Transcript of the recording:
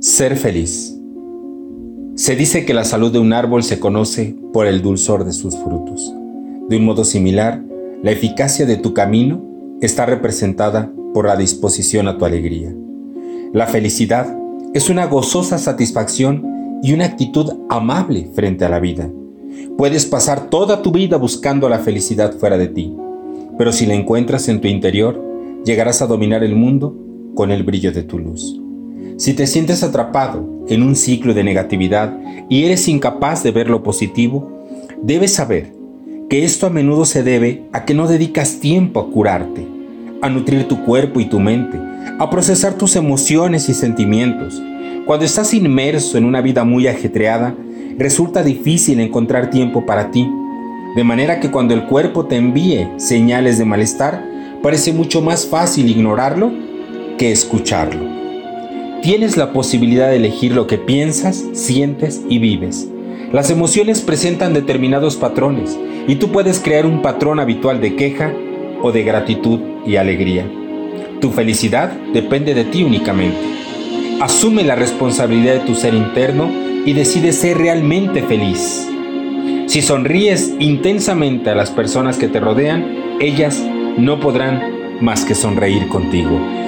Ser feliz. Se dice que la salud de un árbol se conoce por el dulzor de sus frutos. De un modo similar, la eficacia de tu camino está representada por la disposición a tu alegría. La felicidad es una gozosa satisfacción y una actitud amable frente a la vida. Puedes pasar toda tu vida buscando la felicidad fuera de ti, pero si la encuentras en tu interior, llegarás a dominar el mundo con el brillo de tu luz. Si te sientes atrapado en un ciclo de negatividad y eres incapaz de ver lo positivo, debes saber que esto a menudo se debe a que no dedicas tiempo a curarte, a nutrir tu cuerpo y tu mente, a procesar tus emociones y sentimientos. Cuando estás inmerso en una vida muy ajetreada, resulta difícil encontrar tiempo para ti, de manera que cuando el cuerpo te envíe señales de malestar, parece mucho más fácil ignorarlo que escucharlo. Tienes la posibilidad de elegir lo que piensas, sientes y vives. Las emociones presentan determinados patrones y tú puedes crear un patrón habitual de queja o de gratitud y alegría. Tu felicidad depende de ti únicamente. Asume la responsabilidad de tu ser interno y decide ser realmente feliz. Si sonríes intensamente a las personas que te rodean, ellas no podrán más que sonreír contigo.